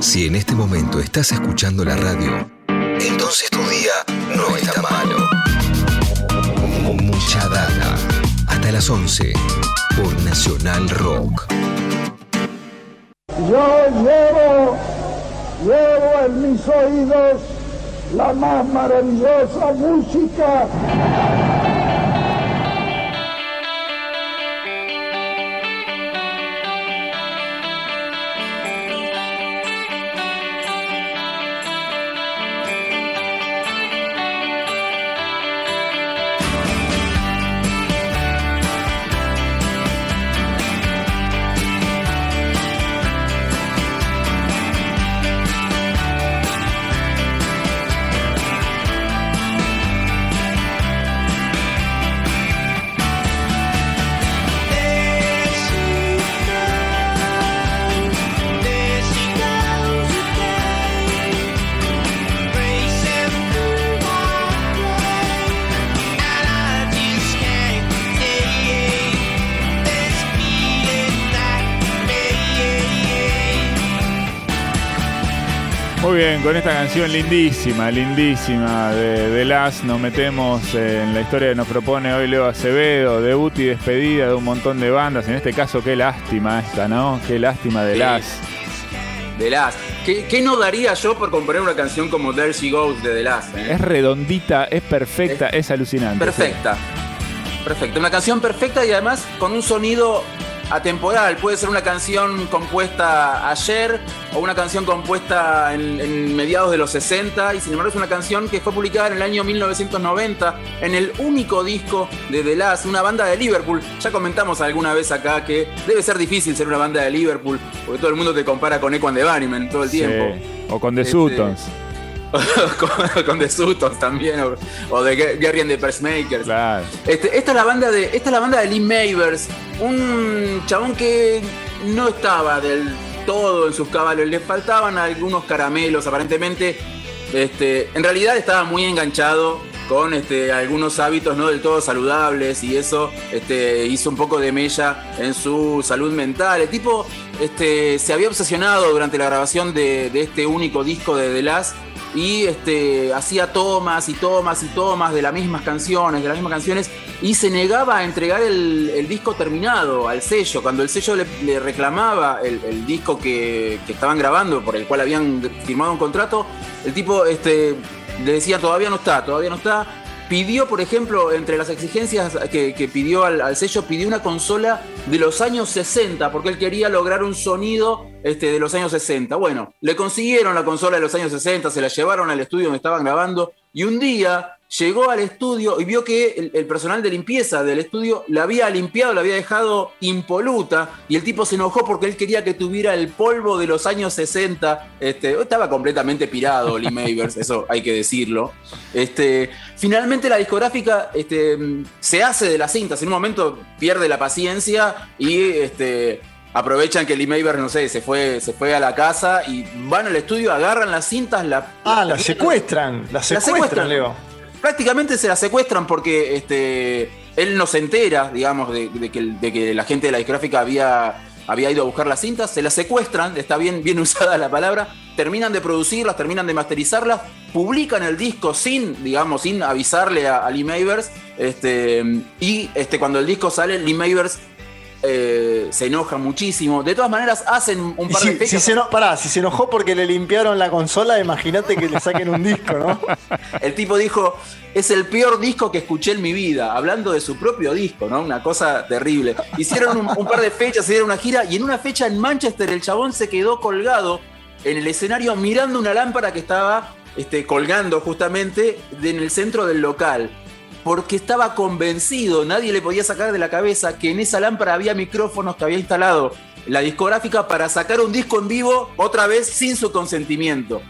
Si en este momento estás escuchando la radio, entonces tu día no está malo. Mucha data. Hasta las 11 por Nacional Rock. Yo llevo, llevo en mis oídos la más maravillosa música. Bien, con esta canción lindísima, lindísima de, de Las nos metemos en la historia que nos propone hoy Leo Acevedo, debut y despedida de un montón de bandas. En este caso, qué lástima esta, ¿no? Qué lástima de Sí. Las. The Last. ¿Qué, qué no daría yo por componer una canción como There She Goes de The Last? eh? Es redondita, es perfecta, es, alucinante. Perfecta. Perfecta. Una canción perfecta y además con un sonido atemporal. Puede ser una canción compuesta ayer o una canción compuesta en, en mediados de los 60 y sin embargo es una canción que fue publicada en el año 1990 en el único disco de The Last, una banda de Liverpool. Ya comentamos alguna vez acá que debe ser difícil ser una banda de Liverpool porque todo el mundo te compara con Echo and the Bunnymen todo el Sí. tiempo. O con The Este, Sutons. con, con The Sutons también, o, o de Ga- Gary and the Pacemakers. Claro. Este, esta, es la banda de, esta es la banda de Lee Mavers, un chabón que no estaba del todo en sus caballos, le faltaban algunos caramelos aparentemente. Este, en realidad estaba muy enganchado con este, algunos hábitos no del todo saludables y eso este, hizo un poco de mella en su salud mental. El tipo este, se había obsesionado durante la grabación de, de este único disco de The Last y este, hacía tomas y tomas y tomas de las mismas canciones, de las mismas canciones, y se negaba a entregar el, disco terminado al sello. Cuando el sello le, reclamaba el, disco que, estaban grabando, por el cual habían firmado un contrato, el tipo este, le decía todavía no está, todavía no está. Pidió, por ejemplo, entre las exigencias que, pidió al, al sello, pidió una consola de los años 60, porque él quería lograr un sonido este, de los años 60. Bueno, le consiguieron la consola de los años 60, se la llevaron al estudio donde estaban grabando, y un día llegó al estudio y vio que el, personal de limpieza del estudio la había limpiado, la había dejado impoluta, y el tipo se enojó porque él quería que tuviera el polvo de los años 60. Este, estaba completamente pirado Lee Mavers, eso hay que decirlo. Este, finalmente la discográfica este, se hace de las cintas, en un momento pierde la paciencia y este, aprovechan que Lee Mavers, no sé, se fue, se fue a la casa y van al estudio, agarran las cintas, la, Ah, la secuestran. La secuestran, secuestran. Leo. prácticamente se la secuestran porque este, él no se entera, digamos, de, de que, de que la gente de la discográfica había, había ido a buscar las cintas, se las secuestran, está bien, bien usada la palabra, terminan de producirlas, terminan de masterizarlas, publican el disco sin, digamos, sin avisarle a, a Lee Mavers, este, y este, cuando el disco sale, Lee Mavers eh, se enoja muchísimo. De todas maneras, hacen un par de si, si fechas. se eno- pará, si se enojó porque le limpiaron la consola, imagínate que le saquen un disco, ¿no? El tipo dijo, es el peor disco que escuché en mi vida, hablando de su propio disco, ¿no? Una cosa terrible. Hicieron un, un par de fechas, hicieron una gira y en una fecha en Manchester el chabón se quedó colgado en el escenario mirando una lámpara que estaba este, colgando justamente en el centro del local. Porque estaba convencido, nadie le podía sacar de la cabeza que en esa lámpara había micrófonos que había instalado la discográfica para sacar un disco en vivo otra vez sin su consentimiento.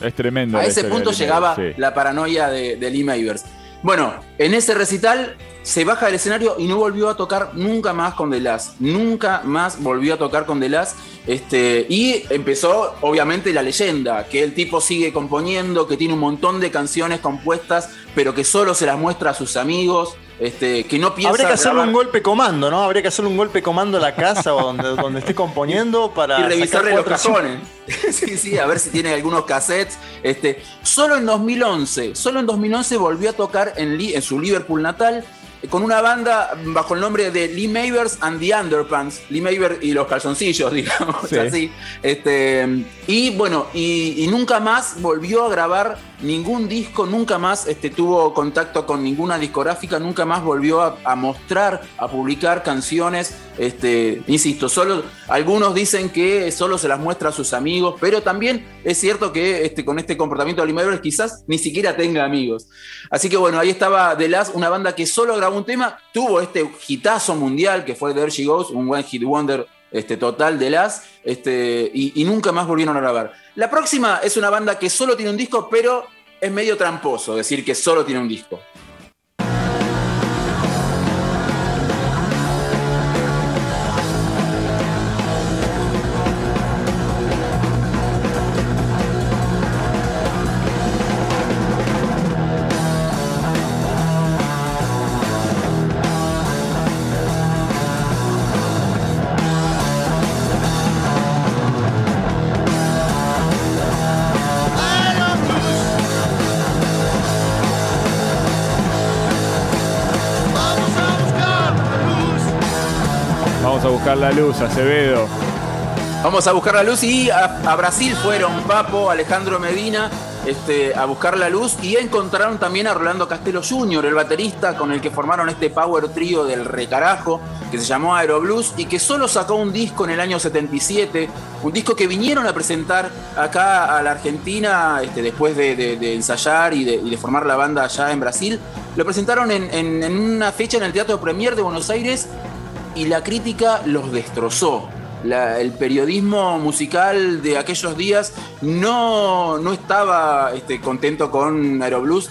Es tremendo. A ese punto llegaba sí. la paranoia de, de Lee Mavers. Bueno, en ese recital se baja del escenario y no volvió a tocar nunca más con The Last. Nunca más volvió a tocar con The Last. Este, y empezó, obviamente, la leyenda, que el tipo sigue componiendo, que tiene un montón de canciones compuestas, pero que solo se las muestra a sus amigos. este, que no piensa. Habría que hacerle un golpe comando, ¿no? Habría que hacerle un golpe comando a la casa o donde, donde esté componiendo para. y revisarle los cajones. sí, sí, a ver si tiene algunos cassettes. Este, solo en 2011, solo en 2011 volvió a tocar en, en su Liverpool natal con una banda bajo el nombre de Lee Mavers and the Underpants, Lee Maver y los calzoncillos, digamos Sí. así. Este, y bueno, y, y nunca más volvió a grabar ningún disco, nunca más este, tuvo contacto con ninguna discográfica, nunca más volvió a, mostrar, a publicar canciones. Este, insisto, solo algunos dicen que solo se las muestra a sus amigos, pero también es cierto que este, con este comportamiento de Mavers quizás ni siquiera tenga amigos. Así que bueno, ahí estaba The Last, una banda que solo grabó un tema, tuvo este hitazo mundial que fue There She Goes, un One Hit Wonder este, total de las, este, y, y nunca más volvieron a grabar. La próxima es una banda que solo tiene un disco, pero es medio tramposo decir que solo tiene un disco. Vamos a buscar la luz, Acevedo. Vamos a buscar la luz y a, Brasil fueron Papo, Alejandro Medina este, a buscar la luz y encontraron también a Rolando Castelo Jr., el baterista con el que formaron este power trío del recarajo que se llamó Aeroblues y que solo sacó un disco en el año 77, un disco que vinieron a presentar acá a la Argentina este, después de, ensayar y de, formar la banda allá en Brasil. Lo presentaron en, en- en una fecha en el Teatro Premier de Buenos Aires y la crítica los destrozó. El periodismo musical de aquellos días no, no estaba este, contento con Aeroblues.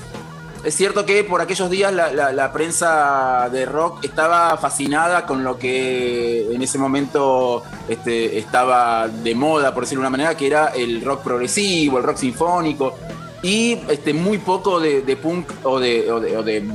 Es cierto que por aquellos días la prensa de rock estaba fascinada con lo que en ese momento este, estaba de moda, por decirlo de una manera, que era el rock progresivo, el rock sinfónico. Y este, muy poco de, punk o, de,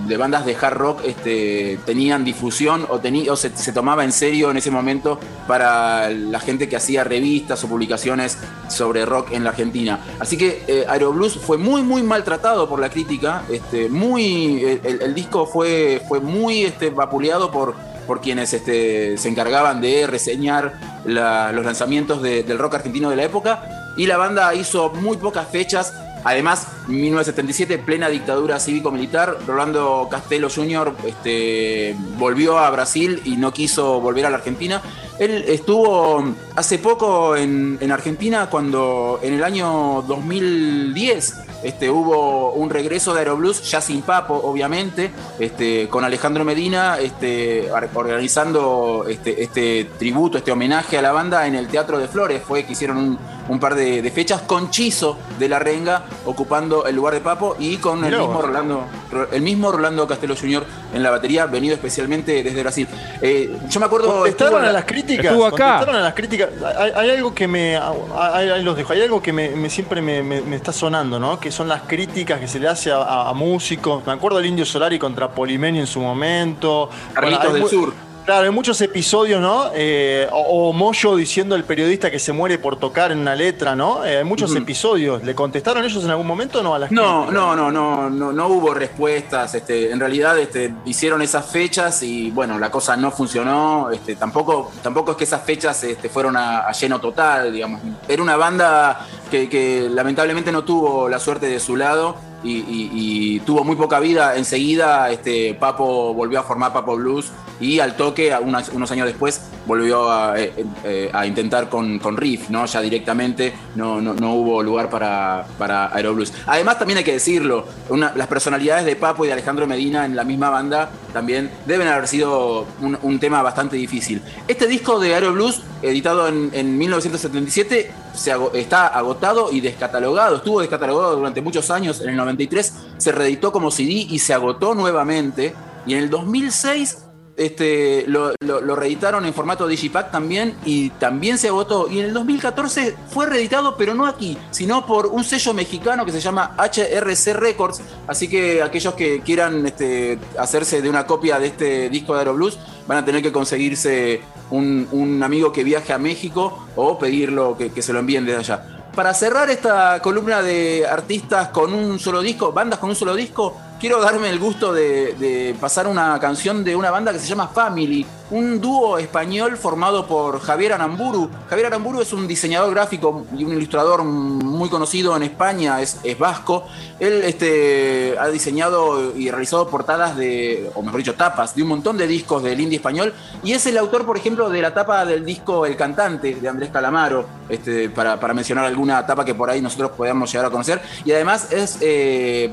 de- bandas de hard rock este, tenían difusión o, tení- o se, tomaba en serio en ese momento para la gente que hacía revistas o publicaciones sobre rock en la Argentina. Así que eh, Aeroblues fue muy, muy maltratado por la crítica. Este, muy, el, el disco fue, fue muy este, vapuleado por, por quienes este, se encargaban de reseñar la- los lanzamientos de- del rock argentino de la época. Y la banda hizo muy pocas fechas. Además, 1977, plena dictadura cívico-militar, Rolando Castelo Jr. Este, volvió a Brasil y no quiso volver a la Argentina. Él estuvo hace poco en, en Argentina cuando en el año 2010 este, hubo un regreso de Aeroblues, ya sin Papo, obviamente, este, con Alejandro Medina este, ar- organizando este, este tributo, este homenaje a la banda en el Teatro de Flores. Fue que hicieron un, un par de, de fechas con Chizo de la Renga ocupando el lugar de Papo y con el mismo. Rolando, el mismo Rolando Castelo Jr. en la batería, venido especialmente desde Brasil. Eh, yo me acuerdo. Contestaron a la- las críticas. Estuvo acá. Contestaron a las críticas. Hay, hay algo que me. Ahí, ahí los dejo. Hay algo que me, me- siempre me, me- me está sonando, ¿no? Que son las críticas que se le hace a, a- a músicos. Me acuerdo del Indio Solari contra Polimenio en su momento. Carlitos del Sur. Claro, hay muchos episodios, ¿no? Eh, o, o Moyo diciendo al periodista que se muere por tocar en una letra, ¿no? Eh, hay muchos episodios. ¿Le contestaron ellos en algún momento o no a las No, no, no, no, no, no hubo respuestas. Este, en realidad este, hicieron esas fechas y bueno, la cosa no funcionó. Este, tampoco, tampoco es que esas fechas este, fueron a, a lleno total, digamos. Era una banda que, que lamentablemente no tuvo la suerte de su lado y, y- y tuvo muy poca vida. Enseguida este, Papo volvió a formar Papo Blues y al toque, unos años después, volvió a, eh, eh, intentar con, Riff, ¿no? Ya directamente no, no, no hubo lugar para, para Aeroblues. Además, también hay que decirlo, las personalidades de Papo y de Alejandro Medina en la misma banda también deben haber sido un, tema bastante difícil. Este disco de Aeroblues, editado en, en 1977, se está agotado y descatalogado. Estuvo descatalogado durante muchos años. En el 93 se reeditó como CD y se agotó nuevamente. Y en el 2006 este, lo, reeditaron en formato Digipack también y también se agotó. Y en el 2014 fue reeditado, pero no aquí, sino por un sello mexicano que se llama HRC Records. Así que aquellos que quieran este, hacerse de una copia de este disco de Aeroblues van a tener que conseguirse un, amigo que viaje a México o pedirlo que se lo envíen desde allá. Para cerrar esta columna de artistas con un solo disco, bandas con un solo disco, quiero darme el gusto de, pasar una canción de una banda que se llama Family, un dúo español formado por Javier Aramburu. Javier Aramburu es un diseñador gráfico y un ilustrador muy conocido en España, es, vasco. Él este, ha diseñado y realizado portadas de, o mejor dicho, tapas de un montón de discos del indie español y es el autor, por ejemplo, de la tapa del disco El Cantante de Andrés Calamaro, este, para, mencionar alguna tapa que por ahí nosotros podamos llegar a conocer. Y además es eh,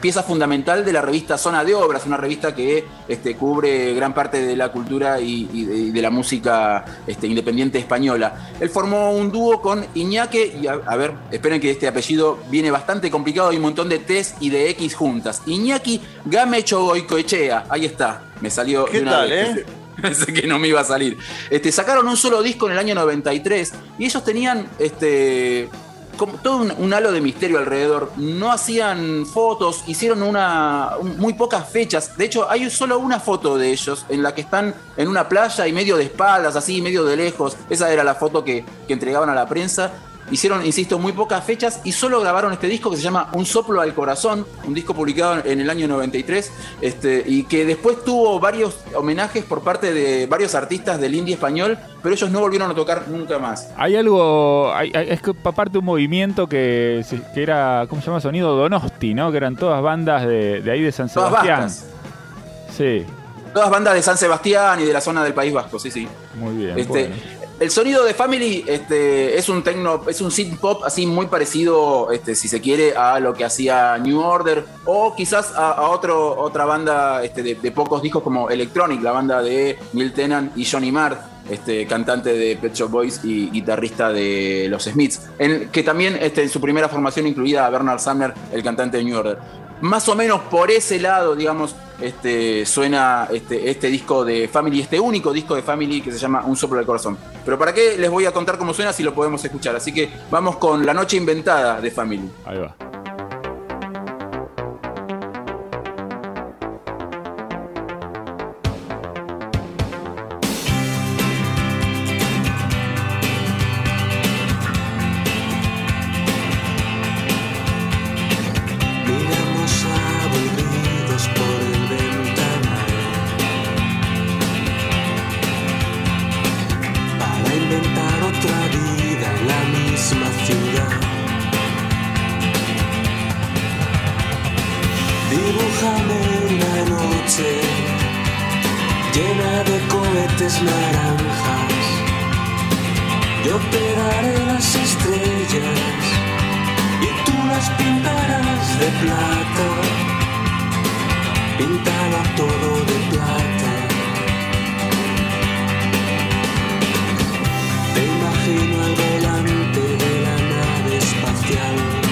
pieza fundamental de la revista Zona de Obras, una revista que este, cubre gran parte de la cultura y, de, la música este, independiente española. Él formó un dúo con Iñaque, y a, ver, esperen que este apellido viene bastante complicado, hay un montón de T's y de X juntas. Iñaki Gamecho Goicoechea, ahí está, me salió ¿Qué tal, eh? Pensé que no me iba a salir. Este, sacaron un solo disco en el año 93 y ellos tenían este, todo un, halo de misterio alrededor. No hacían fotos, hicieron una muy pocas fechas. De hecho, hay solo una foto de ellos en la que están en una playa y medio de espaldas, así, medio de lejos. Esa era la foto que entregaban a la prensa. Hicieron, insisto, muy pocas fechas y solo grabaron este disco que se llama Un soplo al corazón, un disco publicado en el año 93, este, y que después tuvo varios homenajes por parte de varios artistas del indie español, pero ellos no volvieron a tocar nunca más. Hay algo, hay, es parte de un movimiento que, que, era, ¿cómo se llama? Sonido Donosti, ¿no? Que eran todas bandas de, ahí de San Sebastián. Sí. Todas bandas de San Sebastián y de la zona del País Vasco, sí, sí. Muy bien. Este, el sonido de Family este, es un techno, es un synth pop así muy parecido, este, si se quiere, a lo que hacía New Order o quizás a, otra banda este, de, pocos discos como Electronic, la banda de Neil Tennant y Johnny Marr, cantante de Pet Shop Boys y guitarrista de los Smiths, que también en su primera formación incluía a Bernard Sumner, el cantante de New Order más o menos por ese lado, digamos, este, suena este, este disco de Family, este único disco de Family que se llama Un soplo del corazón. Pero ¿para qué les voy a contar cómo suena si lo podemos escuchar? Así que vamos con La noche inventada de Family. Ahí va. Dibújame una noche llena de cohetes naranjas. Yo te daré las estrellas y tú las pintarás de plata. Píntalo todo de plata. Te imagino al volante de la nave espacial.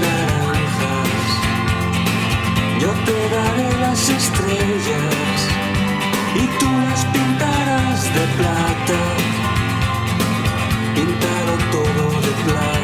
naranjas, yo te daré las estrellas y tú las pintarás de plata, pintado todo de plata.